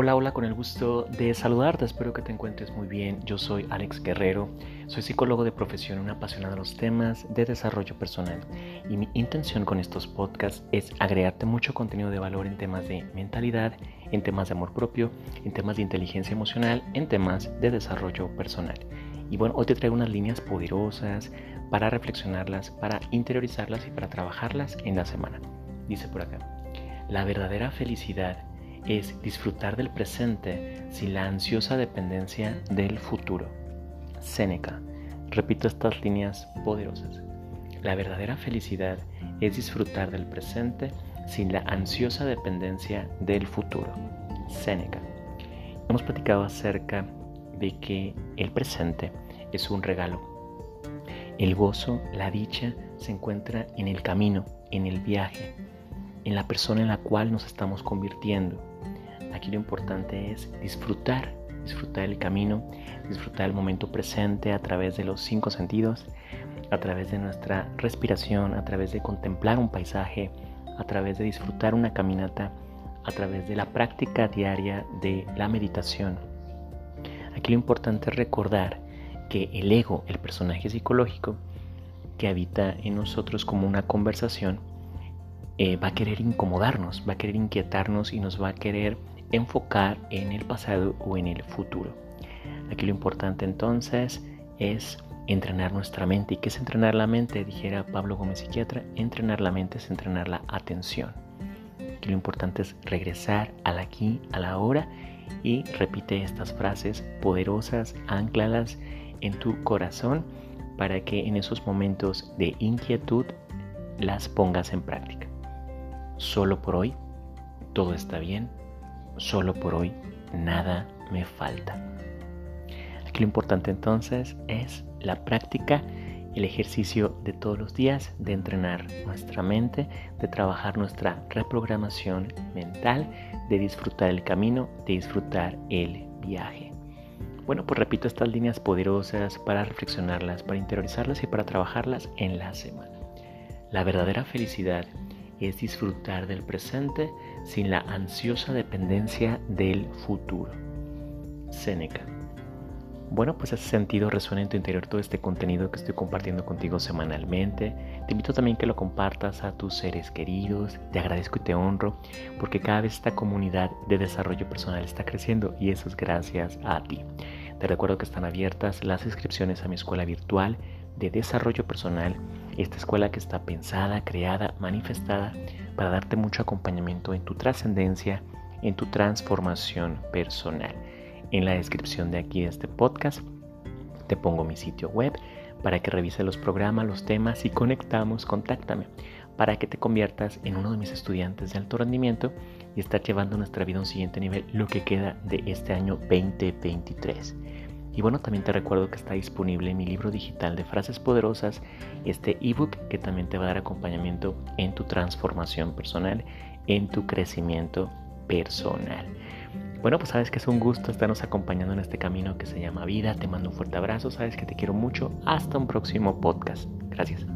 Hola, hola, con el gusto de saludarte, espero que te encuentres muy bien. Yo soy Alex Guerrero, soy psicólogo de profesión, un apasionado de los temas de desarrollo personal y mi intención con estos podcasts es agregarte mucho contenido de valor en temas de mentalidad, en temas de amor propio, en temas de inteligencia emocional, en temas de desarrollo personal. Y bueno, hoy te traigo unas líneas poderosas para reflexionarlas, para interiorizarlas y para trabajarlas en la semana. Dice por acá, la verdadera felicidad es disfrutar del presente sin la ansiosa dependencia del futuro. Séneca. Repito estas líneas poderosas. La verdadera felicidad es disfrutar del presente sin la ansiosa dependencia del futuro. Séneca. Hemos platicado acerca de que el presente es un regalo. El gozo, la dicha, se encuentra en el camino, en el viaje, en la persona en la cual nos estamos convirtiendo. Aquí lo importante es disfrutar, disfrutar el camino, disfrutar el momento presente a través de los cinco sentidos, a través de nuestra respiración, a través de contemplar un paisaje, a través de disfrutar una caminata, a través de la práctica diaria de la meditación. Aquí lo importante es recordar que el ego, el personaje psicológico que habita en nosotros como una conversación, eh, va a querer incomodarnos, va a querer inquietarnos y nos va a querer enfocar en el pasado o en el futuro. Aquí lo importante entonces es entrenar nuestra mente. ¿Y qué es entrenar la mente? Dijera Pablo Gómez, psiquiatra, entrenar la mente es entrenar la atención. Aquí lo importante es regresar al aquí, a la hora y repite estas frases poderosas, ancladas en tu corazón para que en esos momentos de inquietud las pongas en práctica. Solo por hoy, todo está bien, solo por hoy nada me falta. Aquí lo importante entonces es la práctica, el ejercicio de todos los días, de entrenar nuestra mente, de trabajar nuestra reprogramación mental, de disfrutar el camino, de disfrutar el viaje. Bueno, pues repito estas líneas poderosas para reflexionarlas, para interiorizarlas y para trabajarlas en la semana. La verdadera felicidad es disfrutar del presente sin la ansiosa dependencia del futuro. Séneca. Bueno, pues ese sentido resuena en tu interior todo este contenido que estoy compartiendo contigo semanalmente. Te invito también que lo compartas a tus seres queridos. Te agradezco y te honro porque cada vez esta comunidad de desarrollo personal está creciendo y eso es gracias a ti. Te recuerdo que están abiertas las inscripciones a mi escuela virtual de desarrollo personal, esta escuela que está pensada, creada, manifestada para darte mucho acompañamiento en tu trascendencia, en tu transformación personal. En la descripción de aquí de este podcast te pongo mi sitio web para que revise los programas, los temas y conectamos, contáctame para que te conviertas en uno de mis estudiantes de alto rendimiento y estar llevando nuestra vida a un siguiente nivel lo que queda de este año 2023. Y bueno, también te recuerdo que está disponible mi libro digital de frases poderosas, este ebook que también te va a dar acompañamiento en tu transformación personal, en tu crecimiento personal. Bueno, pues sabes que es un gusto estarnos acompañando en este camino que se llama vida. Te mando un fuerte abrazo, sabes que te quiero mucho. Hasta un próximo podcast. Gracias.